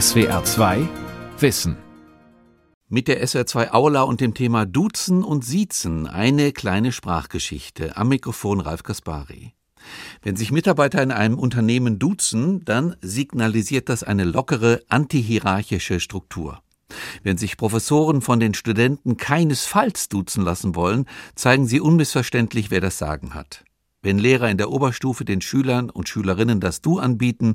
SWR 2 Wissen. Mit der SWR 2 Aula und dem Thema Duzen und Siezen eine kleine Sprachgeschichte. Am Mikrofon Ralf Kaspari. Wenn sich Mitarbeiter in einem Unternehmen duzen, dann signalisiert das eine lockere, antihierarchische Struktur. Wenn sich Professoren von den Studenten keinesfalls duzen lassen wollen, zeigen sie unmissverständlich, wer das Sagen hat. Wenn Lehrer in der Oberstufe den Schülern und Schülerinnen das Du anbieten,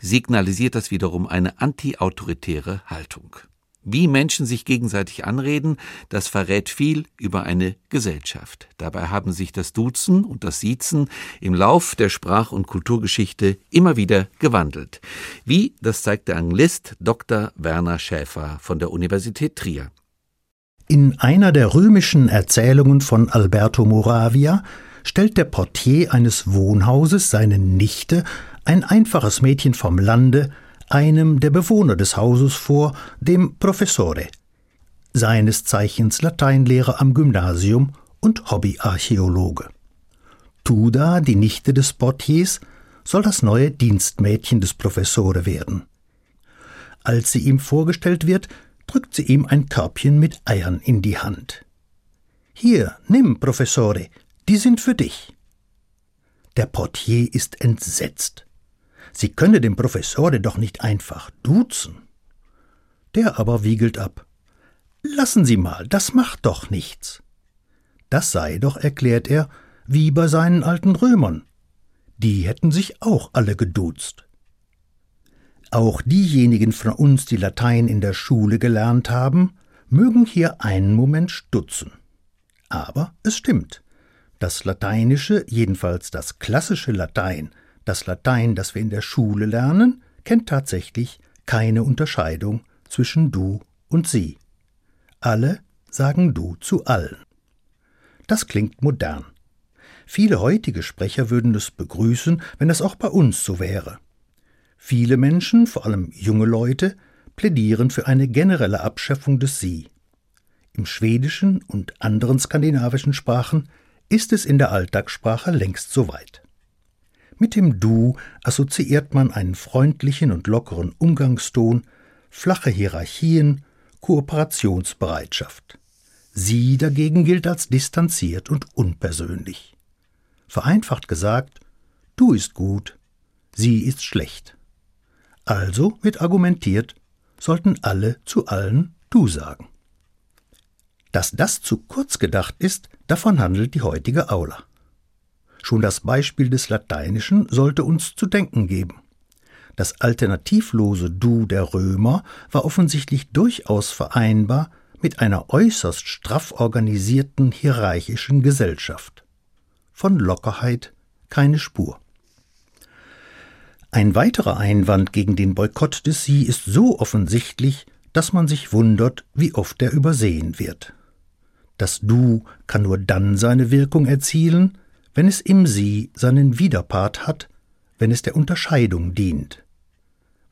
signalisiert das wiederum eine antiautoritäre Haltung. Wie Menschen sich gegenseitig anreden, das verrät viel über eine Gesellschaft. Dabei haben sich das Duzen und das Siezen im Lauf der Sprach- und Kulturgeschichte immer wieder gewandelt. Wie, das zeigt der Anglist Dr. Werner Schäfer von der Universität Trier. In einer der römischen Erzählungen von Alberto Moravia stellt der Portier eines Wohnhauses seine Nichte, ein einfaches Mädchen vom Lande, einem der Bewohner des Hauses vor, dem Professore, seines Zeichens Lateinlehrer am Gymnasium und Hobbyarchäologe. Tuda, die Nichte des Portiers, soll das neue Dienstmädchen des Professore werden. Als sie ihm vorgestellt wird, drückt sie ihm ein Körbchen mit Eiern in die Hand. Hier, nimm, Professore, die sind für dich. Der Portier ist entsetzt. Sie könne dem Professore doch nicht einfach duzen. Der aber wiegelt ab. Lassen Sie mal, das macht doch nichts. Das sei doch, erklärt er, wie bei seinen alten Römern. Die hätten sich auch alle geduzt. Auch diejenigen von uns, die Latein in der Schule gelernt haben, mögen hier einen Moment stutzen. Aber es stimmt. Das Lateinische, jedenfalls das klassische Latein, das Latein, das wir in der Schule lernen, kennt tatsächlich keine Unterscheidung zwischen du und sie. Alle sagen du zu allen. Das klingt modern. Viele heutige Sprecher würden es begrüßen, wenn es auch bei uns so wäre. Viele Menschen, vor allem junge Leute, plädieren für eine generelle Abschaffung des Sie. Im Schwedischen und anderen skandinavischen Sprachen ist es in der Alltagssprache längst soweit. Mit dem Du assoziiert man einen freundlichen und lockeren Umgangston, flache Hierarchien, Kooperationsbereitschaft. Sie dagegen gilt als distanziert und unpersönlich. Vereinfacht gesagt, du ist gut, sie ist schlecht. Also wird argumentiert, sollten alle zu allen du sagen. Dass das zu kurz gedacht ist, davon handelt die heutige Aula. Schon das Beispiel des Lateinischen sollte uns zu denken geben. Das alternativlose Du der Römer war offensichtlich durchaus vereinbar mit einer äußerst straff organisierten hierarchischen Gesellschaft. Von Lockerheit keine Spur. Ein weiterer Einwand gegen den Boykott des Sie ist so offensichtlich, dass man sich wundert, wie oft er übersehen wird. Das Du kann nur dann seine Wirkung erzielen, wenn es im Sie seinen Widerpart hat, wenn es der Unterscheidung dient.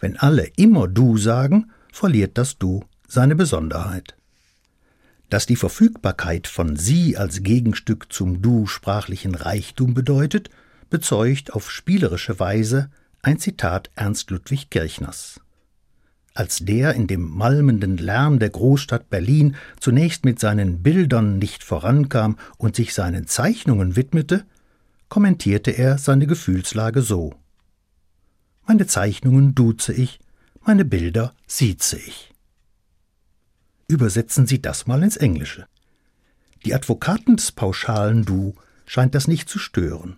Wenn alle immer Du sagen, verliert das Du seine Besonderheit. Dass die Verfügbarkeit von Sie als Gegenstück zum Du sprachlichen Reichtum bedeutet, bezeugt auf spielerische Weise ein Zitat Ernst Ludwig Kirchners als der in dem malmenden Lärm der Großstadt Berlin zunächst mit seinen Bildern nicht vorankam und sich seinen Zeichnungen widmete, kommentierte er seine Gefühlslage so Meine Zeichnungen duze ich, meine Bilder sieze ich. Übersetzen Sie das mal ins Englische. Die Advokaten des pauschalen Du scheint das nicht zu stören.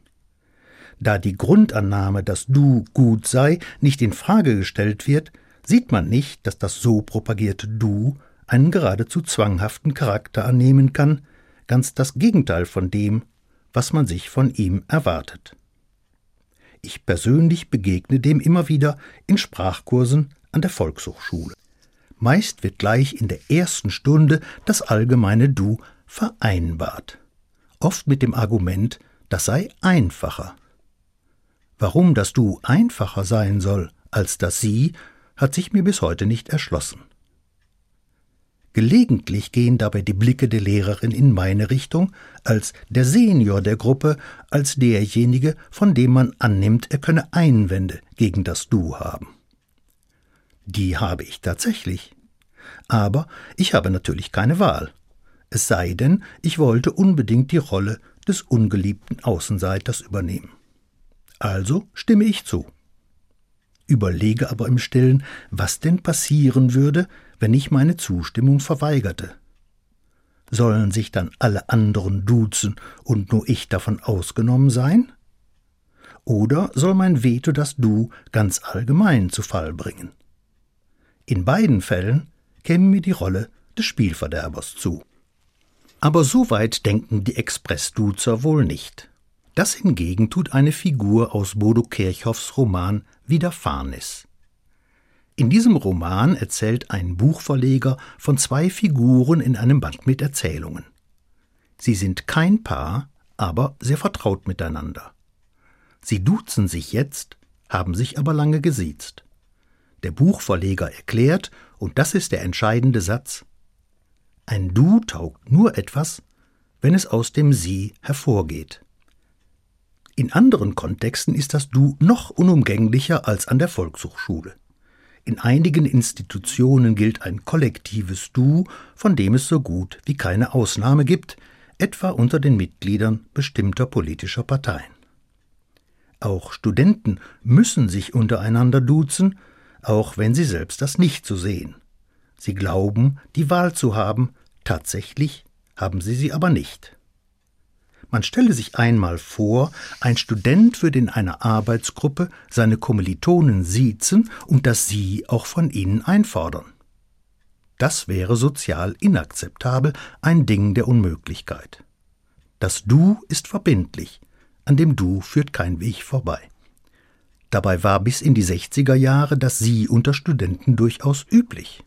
Da die Grundannahme, dass Du gut sei, nicht in Frage gestellt wird, sieht man nicht, dass das so propagierte Du einen geradezu zwanghaften Charakter annehmen kann, ganz das Gegenteil von dem, was man sich von ihm erwartet. Ich persönlich begegne dem immer wieder in Sprachkursen an der Volkshochschule. Meist wird gleich in der ersten Stunde das allgemeine Du vereinbart, oft mit dem Argument, das sei einfacher. Warum das Du einfacher sein soll als das Sie, hat sich mir bis heute nicht erschlossen. Gelegentlich gehen dabei die Blicke der Lehrerin in meine Richtung, als der Senior der Gruppe, als derjenige, von dem man annimmt, er könne Einwände gegen das Du haben. Die habe ich tatsächlich. Aber ich habe natürlich keine Wahl. Es sei denn, ich wollte unbedingt die Rolle des ungeliebten Außenseiters übernehmen. Also stimme ich zu. Überlege aber im stillen, was denn passieren würde, wenn ich meine Zustimmung verweigerte. Sollen sich dann alle anderen duzen und nur ich davon ausgenommen sein? Oder soll mein Veto das Du ganz allgemein zu Fall bringen? In beiden Fällen käme mir die Rolle des Spielverderbers zu. Aber so weit denken die Expressduzer wohl nicht. Das hingegen tut eine Figur aus Bodo Kirchhoffs Roman Widerfahrnis. In diesem Roman erzählt ein Buchverleger von zwei Figuren in einem Band mit Erzählungen. Sie sind kein Paar, aber sehr vertraut miteinander. Sie duzen sich jetzt, haben sich aber lange gesiezt. Der Buchverleger erklärt, und das ist der entscheidende Satz, ein Du taugt nur etwas, wenn es aus dem Sie hervorgeht. In anderen Kontexten ist das Du noch unumgänglicher als an der Volkshochschule. In einigen Institutionen gilt ein kollektives Du, von dem es so gut wie keine Ausnahme gibt, etwa unter den Mitgliedern bestimmter politischer Parteien. Auch Studenten müssen sich untereinander duzen, auch wenn sie selbst das nicht so sehen. Sie glauben, die Wahl zu haben, tatsächlich haben sie sie aber nicht. Man stelle sich einmal vor, ein Student würde in einer Arbeitsgruppe seine Kommilitonen siezen und dass sie auch von ihnen einfordern. Das wäre sozial inakzeptabel, ein Ding der Unmöglichkeit. Das Du ist verbindlich, an dem Du führt kein Weg vorbei. Dabei war bis in die 60er Jahre das Sie unter Studenten durchaus üblich.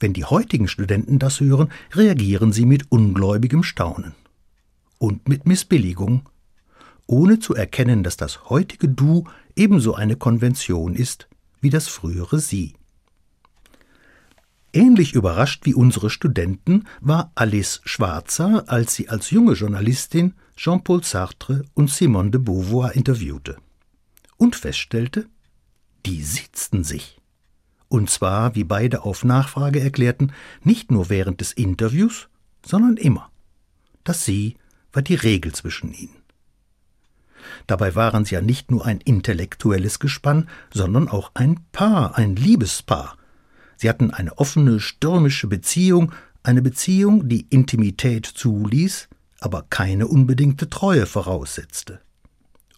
Wenn die heutigen Studenten das hören, reagieren sie mit ungläubigem Staunen und mit Missbilligung, ohne zu erkennen, dass das heutige Du ebenso eine Konvention ist wie das frühere Sie. Ähnlich überrascht wie unsere Studenten war Alice Schwarzer, als sie als junge Journalistin Jean-Paul Sartre und Simone de Beauvoir interviewte und feststellte, die sitzten sich. Und zwar, wie beide auf Nachfrage erklärten, nicht nur während des Interviews, sondern immer. Das Sie war die Regel zwischen ihnen. Dabei waren sie ja nicht nur ein intellektuelles Gespann, sondern auch ein Paar, ein Liebespaar. Sie hatten eine offene, stürmische Beziehung, eine Beziehung, die Intimität zuließ, aber keine unbedingte Treue voraussetzte.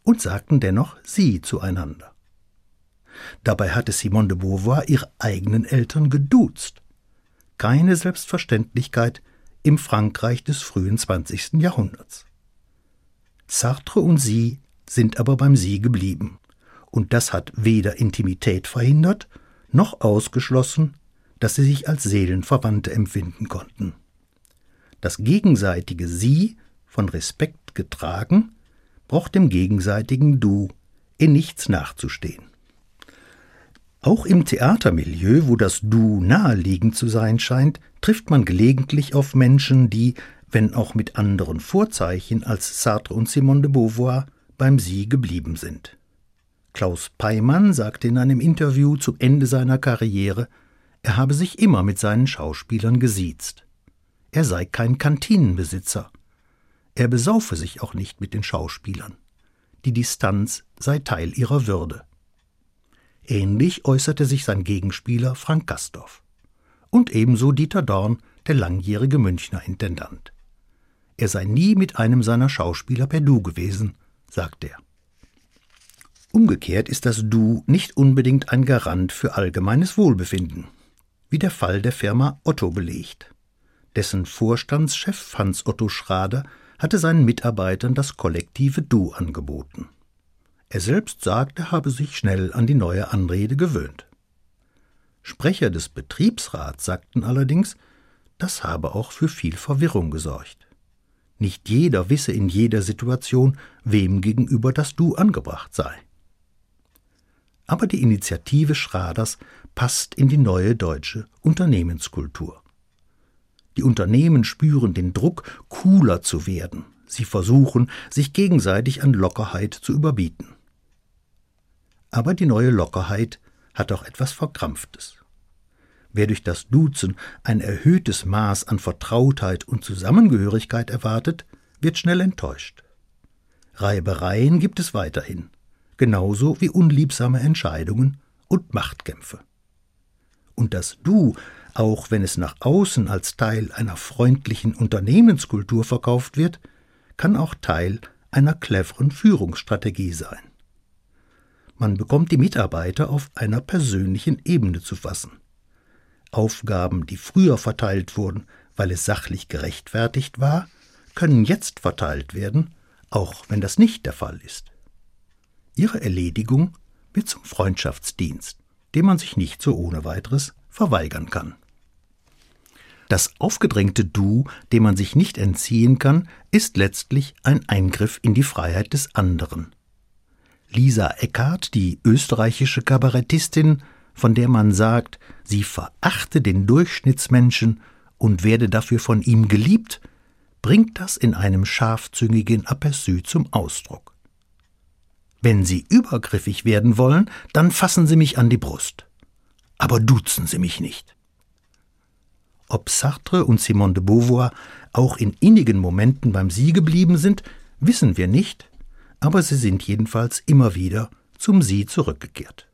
Und sagten dennoch sie zueinander. Dabei hatte Simone de Beauvoir ihre eigenen Eltern geduzt. Keine Selbstverständlichkeit, im Frankreich des frühen 20. Jahrhunderts. Sartre und sie sind aber beim Sie geblieben, und das hat weder Intimität verhindert, noch ausgeschlossen, dass sie sich als Seelenverwandte empfinden konnten. Das gegenseitige Sie, von Respekt getragen, braucht dem gegenseitigen Du in nichts nachzustehen. Auch im Theatermilieu, wo das Du naheliegend zu sein scheint, trifft man gelegentlich auf Menschen, die, wenn auch mit anderen Vorzeichen als Sartre und Simone de Beauvoir, beim Sie geblieben sind. Klaus Peimann sagte in einem Interview zum Ende seiner Karriere, er habe sich immer mit seinen Schauspielern gesiezt. Er sei kein Kantinenbesitzer. Er besaufe sich auch nicht mit den Schauspielern. Die Distanz sei Teil ihrer Würde. Ähnlich äußerte sich sein Gegenspieler Frank Gastorf. Und ebenso Dieter Dorn, der langjährige Münchner Intendant. Er sei nie mit einem seiner Schauspieler per Du gewesen, sagt er. Umgekehrt ist das Du nicht unbedingt ein Garant für allgemeines Wohlbefinden, wie der Fall der Firma Otto belegt. Dessen Vorstandschef Hans Otto Schrader hatte seinen Mitarbeitern das kollektive Du angeboten. Er selbst sagt, er habe sich schnell an die neue Anrede gewöhnt. Sprecher des Betriebsrats sagten allerdings, das habe auch für viel Verwirrung gesorgt. Nicht jeder wisse in jeder Situation, wem gegenüber das Du angebracht sei. Aber die Initiative Schraders passt in die neue deutsche Unternehmenskultur. Die Unternehmen spüren den Druck, cooler zu werden. Sie versuchen, sich gegenseitig an Lockerheit zu überbieten. Aber die neue Lockerheit hat auch etwas Verkrampftes. Wer durch das Duzen ein erhöhtes Maß an Vertrautheit und Zusammengehörigkeit erwartet, wird schnell enttäuscht. Reibereien gibt es weiterhin, genauso wie unliebsame Entscheidungen und Machtkämpfe. Und das Du, auch wenn es nach außen als Teil einer freundlichen Unternehmenskultur verkauft wird, kann auch Teil einer cleveren Führungsstrategie sein. Man bekommt die Mitarbeiter auf einer persönlichen Ebene zu fassen. Aufgaben, die früher verteilt wurden, weil es sachlich gerechtfertigt war, können jetzt verteilt werden, auch wenn das nicht der Fall ist. Ihre Erledigung wird zum Freundschaftsdienst, dem man sich nicht so ohne weiteres verweigern kann. Das aufgedrängte Du, dem man sich nicht entziehen kann, ist letztlich ein Eingriff in die Freiheit des anderen. Lisa Eckart, die österreichische Kabarettistin, von der man sagt, sie verachte den Durchschnittsmenschen und werde dafür von ihm geliebt, bringt das in einem scharfzüngigen Aperçu zum Ausdruck. Wenn Sie übergriffig werden wollen, dann fassen Sie mich an die Brust. Aber duzen Sie mich nicht. Ob Sartre und Simone de Beauvoir auch in innigen Momenten beim Sie geblieben sind, wissen wir nicht, aber sie sind jedenfalls immer wieder zum Sie zurückgekehrt.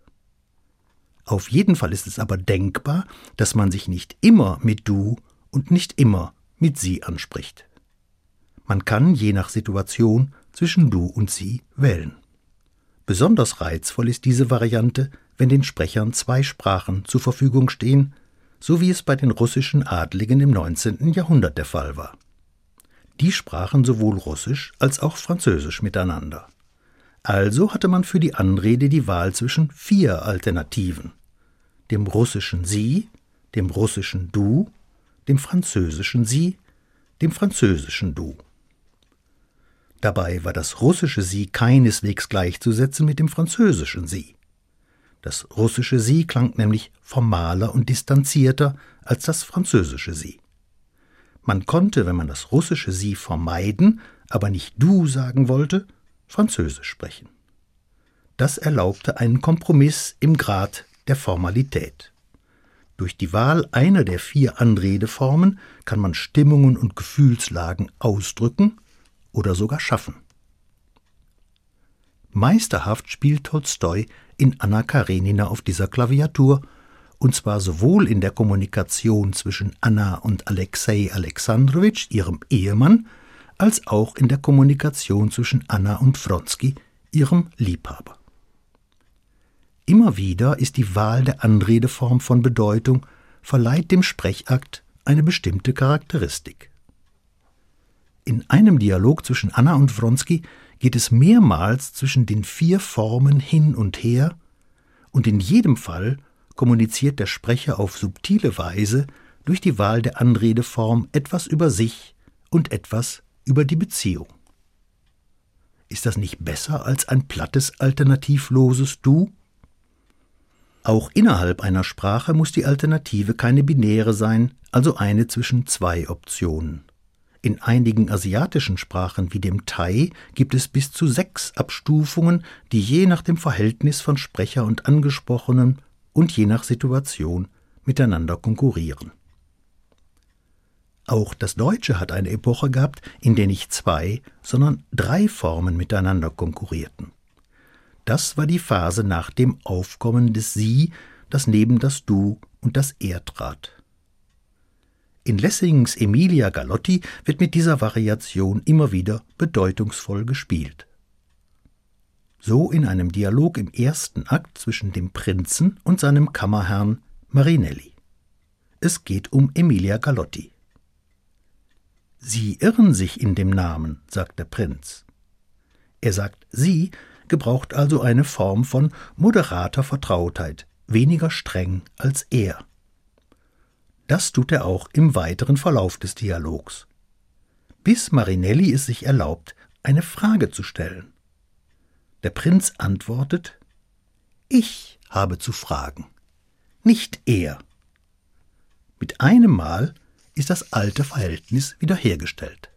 Auf jeden Fall ist es aber denkbar, dass man sich nicht immer mit Du und nicht immer mit Sie anspricht. Man kann je nach Situation zwischen Du und Sie wählen. Besonders reizvoll ist diese Variante, wenn den Sprechern zwei Sprachen zur Verfügung stehen, so wie es bei den russischen Adligen im 19. Jahrhundert der Fall war. Die sprachen sowohl Russisch als auch Französisch miteinander. Also hatte man für die Anrede die Wahl zwischen vier Alternativen dem russischen Sie, dem russischen Du, dem französischen Sie, dem französischen Du. Dabei war das russische Sie keineswegs gleichzusetzen mit dem französischen Sie. Das russische Sie klang nämlich formaler und distanzierter als das französische Sie. Man konnte, wenn man das russische Sie vermeiden, aber nicht du sagen wollte, Französisch sprechen. Das erlaubte einen Kompromiss im Grad der Formalität. Durch die Wahl einer der vier Anredeformen kann man Stimmungen und Gefühlslagen ausdrücken oder sogar schaffen. Meisterhaft spielt Tolstoi in Anna Karenina auf dieser Klaviatur und zwar sowohl in der Kommunikation zwischen Anna und Alexei Alexandrowitsch, ihrem Ehemann, als auch in der Kommunikation zwischen Anna und Vronsky, ihrem Liebhaber. Immer wieder ist die Wahl der Anredeform von Bedeutung, verleiht dem Sprechakt eine bestimmte Charakteristik. In einem Dialog zwischen Anna und Vronsky geht es mehrmals zwischen den vier Formen hin und her, und in jedem Fall kommuniziert der Sprecher auf subtile Weise durch die Wahl der Anredeform etwas über sich und etwas über die Beziehung. Ist das nicht besser als ein plattes, alternativloses Du? Auch innerhalb einer Sprache muss die Alternative keine binäre sein, also eine zwischen zwei Optionen. In einigen asiatischen Sprachen wie dem Thai gibt es bis zu sechs Abstufungen, die je nach dem Verhältnis von Sprecher und Angesprochenen und je nach Situation miteinander konkurrieren. Auch das Deutsche hat eine Epoche gehabt, in der nicht zwei, sondern drei Formen miteinander konkurrierten. Das war die Phase nach dem Aufkommen des Sie, das neben das Du und das Er trat. In Lessings Emilia Galotti wird mit dieser Variation immer wieder bedeutungsvoll gespielt so in einem Dialog im ersten Akt zwischen dem Prinzen und seinem Kammerherrn Marinelli. Es geht um Emilia Galotti. Sie irren sich in dem Namen, sagt der Prinz. Er sagt Sie, gebraucht also eine Form von moderater Vertrautheit, weniger streng als er. Das tut er auch im weiteren Verlauf des Dialogs. Bis Marinelli es sich erlaubt, eine Frage zu stellen. Der Prinz antwortet Ich habe zu fragen, nicht er. Mit einem Mal ist das alte Verhältnis wiederhergestellt.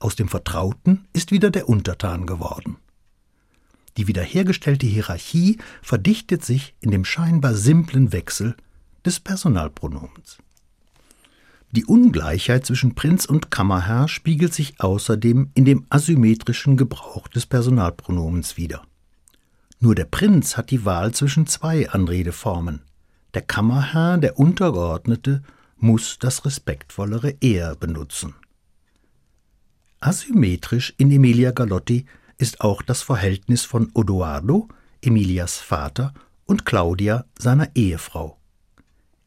Aus dem Vertrauten ist wieder der Untertan geworden. Die wiederhergestellte Hierarchie verdichtet sich in dem scheinbar simplen Wechsel des Personalpronomens. Die Ungleichheit zwischen Prinz und Kammerherr spiegelt sich außerdem in dem asymmetrischen Gebrauch des Personalpronomens wider. Nur der Prinz hat die Wahl zwischen zwei Anredeformen. Der Kammerherr, der Untergeordnete, muss das respektvollere Er benutzen. Asymmetrisch in Emilia Galotti ist auch das Verhältnis von Odoardo, Emilias Vater, und Claudia, seiner Ehefrau.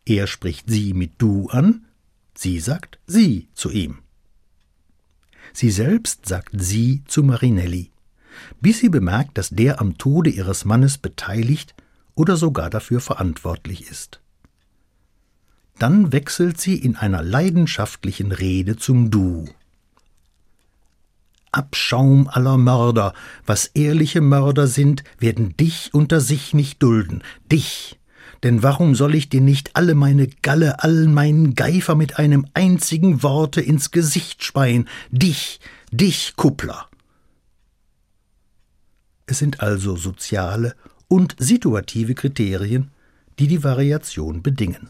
Er spricht sie mit du an, sie sagt sie zu ihm. Sie selbst sagt sie zu Marinelli, bis sie bemerkt, dass der am Tode ihres Mannes beteiligt oder sogar dafür verantwortlich ist. Dann wechselt sie in einer leidenschaftlichen Rede zum Du. Abschaum aller Mörder, was ehrliche Mörder sind, werden dich unter sich nicht dulden, dich. Denn warum soll ich dir nicht alle meine Galle, all meinen Geifer mit einem einzigen Worte ins Gesicht speien, dich, dich, Kuppler. Es sind also soziale und situative Kriterien, die die Variation bedingen.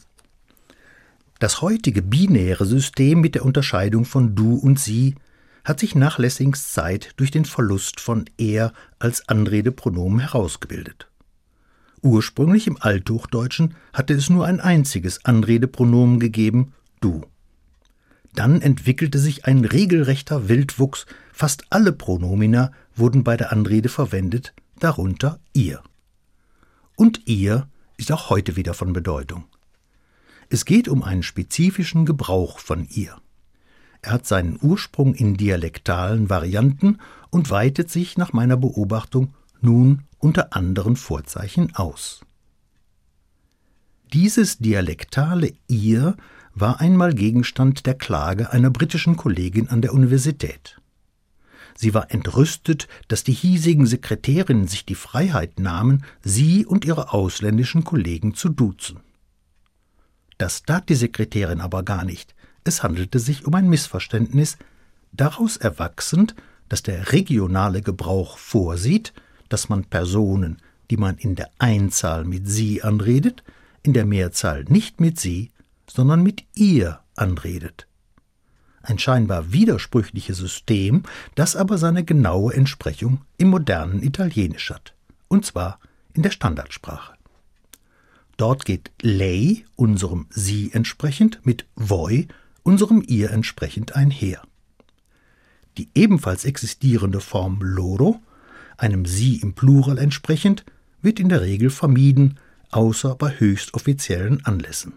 Das heutige binäre System mit der Unterscheidung von du und sie hat sich nach Lessings Zeit durch den Verlust von er als Anredepronomen herausgebildet. Ursprünglich im Althochdeutschen hatte es nur ein einziges Anredepronomen gegeben, du. Dann entwickelte sich ein regelrechter Wildwuchs, fast alle Pronomina wurden bei der Anrede verwendet, darunter ihr. Und ihr ist auch heute wieder von Bedeutung. Es geht um einen spezifischen Gebrauch von ihr. Er hat seinen Ursprung in dialektalen Varianten und weitet sich nach meiner Beobachtung nun unter anderen Vorzeichen aus. Dieses dialektale ihr war einmal Gegenstand der Klage einer britischen Kollegin an der Universität. Sie war entrüstet, dass die hiesigen Sekretärinnen sich die Freiheit nahmen, sie und ihre ausländischen Kollegen zu duzen. Das tat die Sekretärin aber gar nicht, es handelte sich um ein Missverständnis, daraus erwachsend, dass der regionale Gebrauch vorsieht, dass man Personen, die man in der Einzahl mit sie anredet, in der Mehrzahl nicht mit sie, sondern mit ihr anredet. Ein scheinbar widersprüchliches System, das aber seine genaue Entsprechung im modernen Italienisch hat, und zwar in der Standardsprache. Dort geht lei, unserem sie entsprechend, mit voi, unserem ihr entsprechend einher. Die ebenfalls existierende Form loro, einem sie im Plural entsprechend, wird in der Regel vermieden, außer bei höchst offiziellen Anlässen.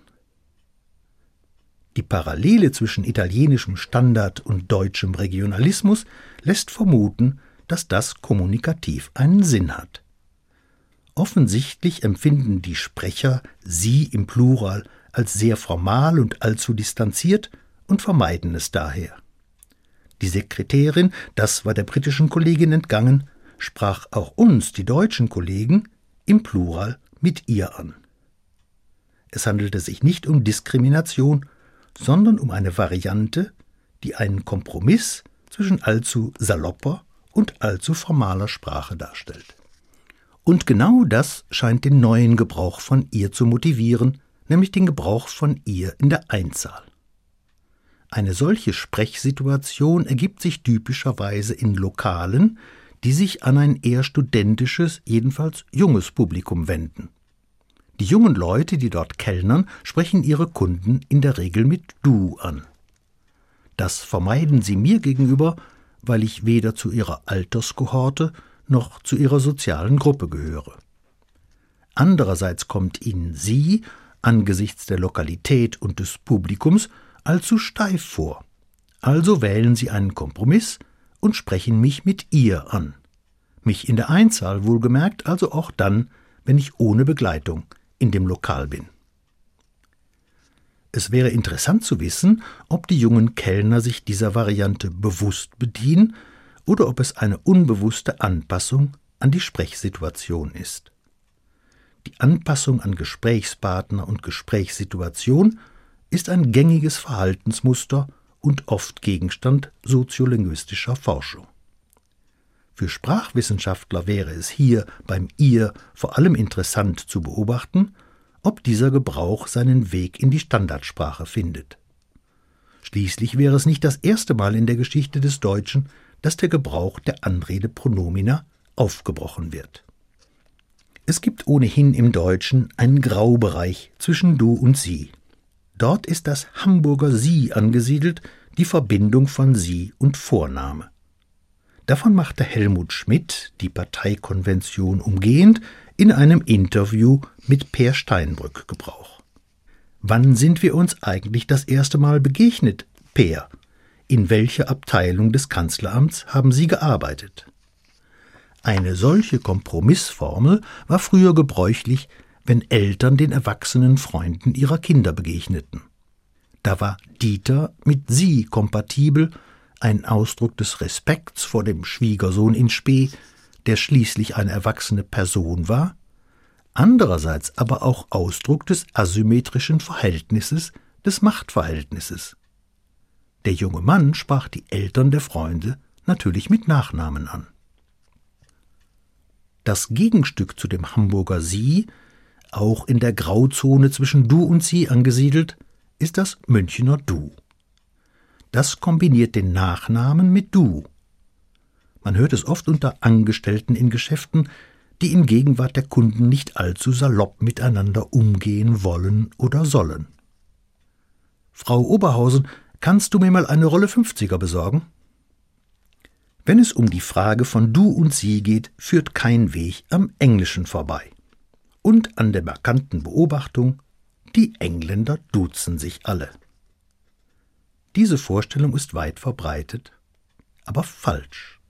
Die Parallele zwischen italienischem Standard und deutschem Regionalismus lässt vermuten, dass das kommunikativ einen Sinn hat. Offensichtlich empfinden die Sprecher sie im Plural als sehr formal und allzu distanziert und vermeiden es daher. Die Sekretärin, das war der britischen Kollegin entgangen, sprach auch uns, die deutschen Kollegen, im Plural mit ihr an. Es handelte sich nicht um Diskrimination, sondern um eine Variante, die einen Kompromiss zwischen allzu salopper und allzu formaler Sprache darstellt. Und genau das scheint den neuen Gebrauch von ihr zu motivieren, nämlich den Gebrauch von ihr in der Einzahl. Eine solche Sprechsituation ergibt sich typischerweise in Lokalen, die sich an ein eher studentisches, jedenfalls junges Publikum wenden. Die jungen Leute, die dort kellnern, sprechen ihre Kunden in der Regel mit du an. Das vermeiden sie mir gegenüber, weil ich weder zu ihrer Alterskohorte noch zu ihrer sozialen Gruppe gehöre. Andererseits kommt ihnen sie angesichts der Lokalität und des Publikums allzu steif vor. Also wählen sie einen Kompromiss und sprechen mich mit ihr an. Mich in der Einzahl wohlgemerkt, also auch dann, wenn ich ohne Begleitung in dem Lokal bin. Es wäre interessant zu wissen, ob die jungen Kellner sich dieser Variante bewusst bedienen oder ob es eine unbewusste Anpassung an die Sprechsituation ist. Die Anpassung an Gesprächspartner und Gesprächssituation ist ein gängiges Verhaltensmuster und oft Gegenstand soziolinguistischer Forschung. Für Sprachwissenschaftler wäre es hier beim ihr vor allem interessant zu beobachten, ob dieser Gebrauch seinen Weg in die Standardsprache findet. Schließlich wäre es nicht das erste Mal in der Geschichte des Deutschen, dass der Gebrauch der Anredepronomina aufgebrochen wird. Es gibt ohnehin im Deutschen einen Graubereich zwischen du und sie. Dort ist das Hamburger Sie angesiedelt, die Verbindung von Sie und Vorname. Davon machte Helmut Schmidt, die Parteikonvention umgehend, in einem Interview mit Per Steinbrück Gebrauch. Wann sind wir uns eigentlich das erste Mal begegnet, Per? In welcher Abteilung des Kanzleramts haben Sie gearbeitet? Eine solche Kompromissformel war früher gebräuchlich, wenn Eltern den erwachsenen Freunden ihrer Kinder begegneten. Da war Dieter mit Sie kompatibel, ein Ausdruck des Respekts vor dem Schwiegersohn in Spee, der schließlich eine erwachsene Person war, andererseits aber auch Ausdruck des asymmetrischen Verhältnisses, des Machtverhältnisses. Der junge Mann sprach die Eltern der Freunde natürlich mit Nachnamen an. Das Gegenstück zu dem Hamburger Sie, auch in der Grauzone zwischen Du und Sie angesiedelt, ist das Münchener Du. Das kombiniert den Nachnamen mit Du. Man hört es oft unter Angestellten in Geschäften, die in Gegenwart der Kunden nicht allzu salopp miteinander umgehen wollen oder sollen. Frau Oberhausen, kannst du mir mal eine Rolle 50er besorgen? Wenn es um die Frage von du und sie geht, führt kein Weg am Englischen vorbei. Und an der markanten Beobachtung, die Engländer duzen sich alle. Diese Vorstellung ist weit verbreitet, aber falsch.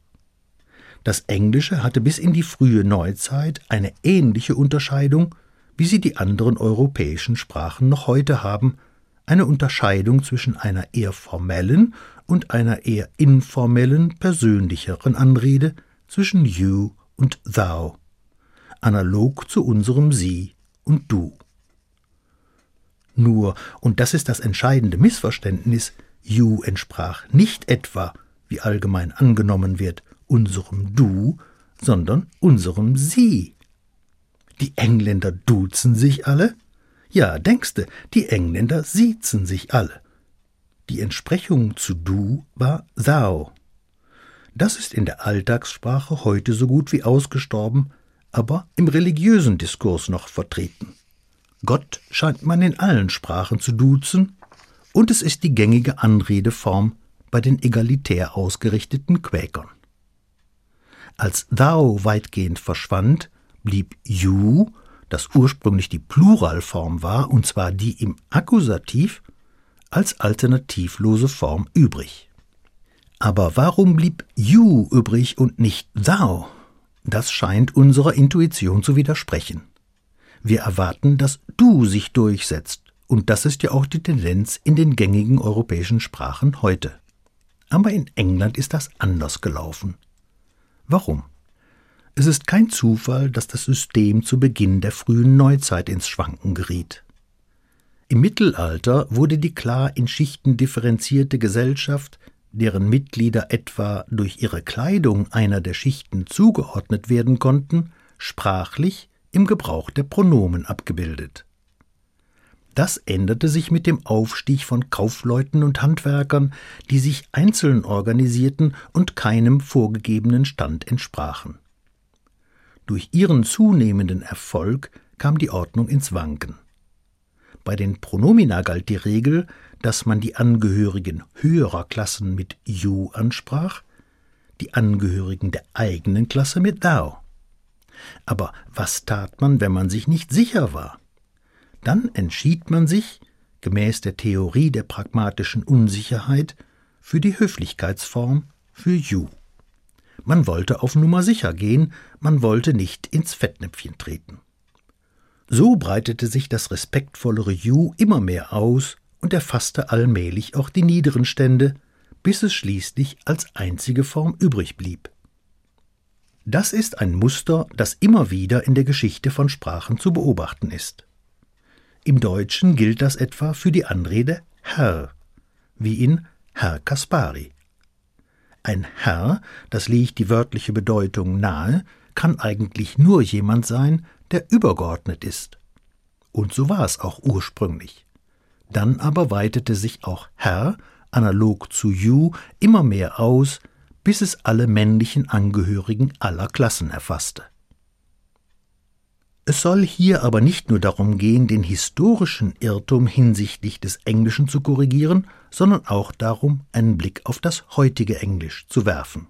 Das Englische hatte bis in die frühe Neuzeit eine ähnliche Unterscheidung, wie sie die anderen europäischen Sprachen noch heute haben, eine Unterscheidung zwischen einer eher formellen und einer eher informellen, persönlicheren Anrede zwischen you und thou, analog zu unserem sie und du. Nur, und das ist das entscheidende Missverständnis, you entsprach nicht etwa, wie allgemein angenommen wird, unserem du, sondern unserem sie. Die Engländer duzen sich alle? Ja, denkste, die Engländer siezen sich alle. Die Entsprechung zu du war thou. Das ist in der Alltagssprache heute so gut wie ausgestorben, aber im religiösen Diskurs noch vertreten. Gott scheint man in allen Sprachen zu duzen, und es ist die gängige Anredeform bei den egalitär ausgerichteten Quäkern. Als thou weitgehend verschwand, blieb you, das ursprünglich die Pluralform war, und zwar die im Akkusativ, als alternativlose Form übrig. Aber warum blieb you übrig und nicht thou? Das scheint unserer Intuition zu widersprechen. Wir erwarten, dass du sich durchsetzt, und das ist ja auch die Tendenz in den gängigen europäischen Sprachen heute. Aber in England ist das anders gelaufen. Warum? Es ist kein Zufall, dass das System zu Beginn der frühen Neuzeit ins Schwanken geriet. Im Mittelalter wurde die klar in Schichten differenzierte Gesellschaft, deren Mitglieder etwa durch ihre Kleidung einer der Schichten zugeordnet werden konnten, sprachlich im Gebrauch der Pronomen abgebildet. Das änderte sich mit dem Aufstieg von Kaufleuten und Handwerkern, die sich einzeln organisierten und keinem vorgegebenen Stand entsprachen. Durch ihren zunehmenden Erfolg kam die Ordnung ins Wanken. Bei den Pronomina galt die Regel, dass man die Angehörigen höherer Klassen mit you ansprach, die Angehörigen der eigenen Klasse mit thou. Aber was tat man, wenn man sich nicht sicher war? Dann entschied man sich, gemäß der Theorie der pragmatischen Unsicherheit, für die Höflichkeitsform für you. Man wollte auf Nummer sicher gehen, man wollte nicht ins Fettnäpfchen treten. So breitete sich das respektvollere You immer mehr aus und erfasste allmählich auch die niederen Stände, bis es schließlich als einzige Form übrig blieb. Das ist ein Muster, das immer wieder in der Geschichte von Sprachen zu beobachten ist. Im Deutschen gilt das etwa für die Anrede Herr, wie in Herr Kaspari. Ein Herr, das liegt die wörtliche Bedeutung nahe, kann eigentlich nur jemand sein, der übergeordnet ist. Und so war es auch ursprünglich. Dann aber weitete sich auch Herr, analog zu You, immer mehr aus, bis es alle männlichen Angehörigen aller Klassen erfasste. Es soll hier aber nicht nur darum gehen, den historischen Irrtum hinsichtlich des Englischen zu korrigieren, sondern auch darum, einen Blick auf das heutige Englisch zu werfen.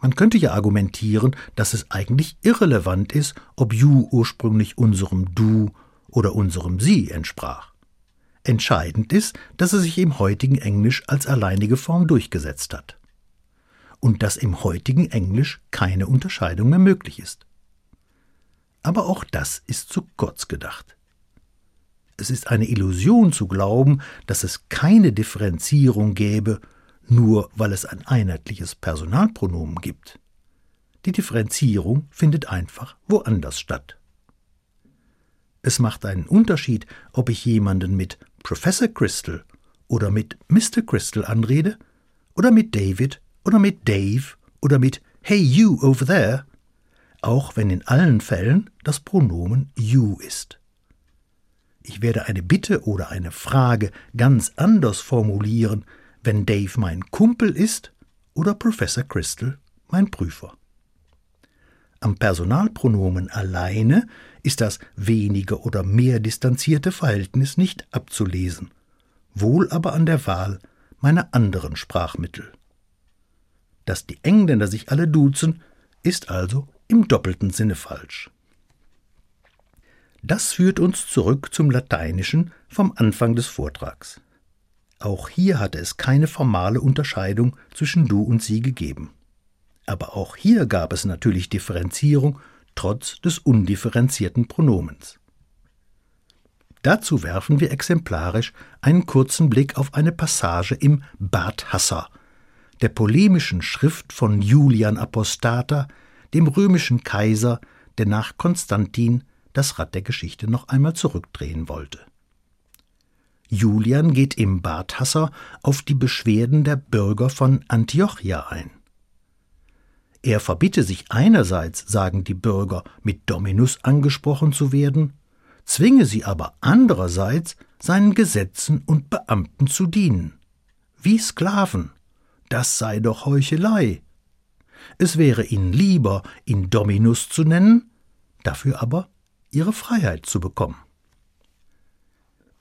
Man könnte ja argumentieren, dass es eigentlich irrelevant ist, ob you ursprünglich unserem du oder unserem sie entsprach. Entscheidend ist, dass es sich im heutigen Englisch als alleinige Form durchgesetzt hat. Und dass im heutigen Englisch keine Unterscheidung mehr möglich ist. Aber auch das ist zu kurz gedacht. Es ist eine Illusion zu glauben, dass es keine Differenzierung gäbe, nur weil es ein einheitliches Personalpronomen gibt. Die Differenzierung findet einfach woanders statt. Es macht einen Unterschied, ob ich jemanden mit Professor Crystal oder mit Mr. Crystal anrede oder mit David oder mit Dave oder mit Hey you over there auch wenn in allen Fällen das Pronomen you ist. Ich werde eine Bitte oder eine Frage ganz anders formulieren, wenn Dave mein Kumpel ist oder Professor Crystal mein Prüfer. Am Personalpronomen alleine ist das weniger oder mehr distanzierte Verhältnis nicht abzulesen, wohl aber an der Wahl meiner anderen Sprachmittel. Dass die Engländer sich alle duzen, ist also im doppelten Sinne falsch. Das führt uns zurück zum Lateinischen vom Anfang des Vortrags. Auch hier hatte es keine formale Unterscheidung zwischen du und sie gegeben. Aber auch hier gab es natürlich Differenzierung trotz des undifferenzierten Pronomens. Dazu werfen wir exemplarisch einen kurzen Blick auf eine Passage im Bad Hassa, der polemischen Schrift von Julian Apostata, dem römischen Kaiser, der nach Konstantin das Rad der Geschichte noch einmal zurückdrehen wollte. Julian geht im Badhasser auf die Beschwerden der Bürger von Antiochia ein. Er verbitte sich einerseits, sagen die Bürger, mit Dominus angesprochen zu werden, zwinge sie aber andererseits, seinen Gesetzen und Beamten zu dienen. Wie Sklaven. Das sei doch Heuchelei. Es wäre ihnen lieber, ihn Dominus zu nennen, dafür aber ihre Freiheit zu bekommen.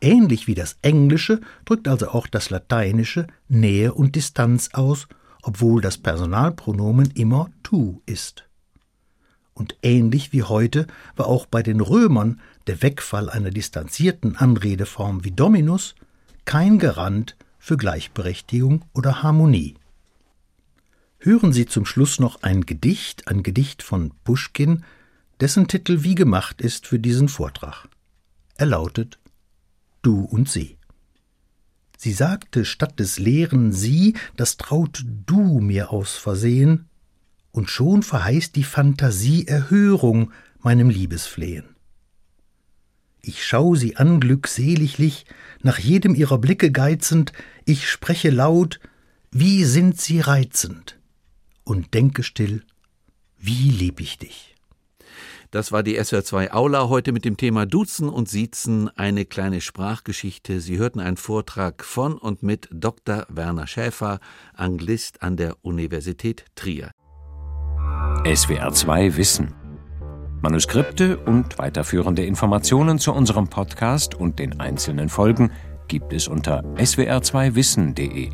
Ähnlich wie das Englische drückt also auch das Lateinische Nähe und Distanz aus, obwohl das Personalpronomen immer tu ist. Und ähnlich wie heute war auch bei den Römern der Wegfall einer distanzierten Anredeform wie Dominus kein Garant für Gleichberechtigung oder Harmonie. Hören Sie zum Schluss noch ein Gedicht, ein Gedicht von Puschkin, dessen Titel wie gemacht ist für diesen Vortrag. Er lautet Du und sie. Sie sagte statt des leeren Sie, das traut du mir aus Versehen, und schon verheißt die Fantasie Erhörung meinem Liebesflehen. Ich schau sie an glückseliglich, nach jedem ihrer Blicke geizend, ich spreche laut, wie sind sie reizend und denke still, wie lieb ich dich. Das war die SWR2 Aula heute mit dem Thema Duzen und Siezen, eine kleine Sprachgeschichte. Sie hörten einen Vortrag von und mit Dr. Werner Schäfer, Anglist an der Universität Trier. SWR2 Wissen. Manuskripte und weiterführende Informationen zu unserem Podcast und den einzelnen Folgen gibt es unter swr2wissen.de.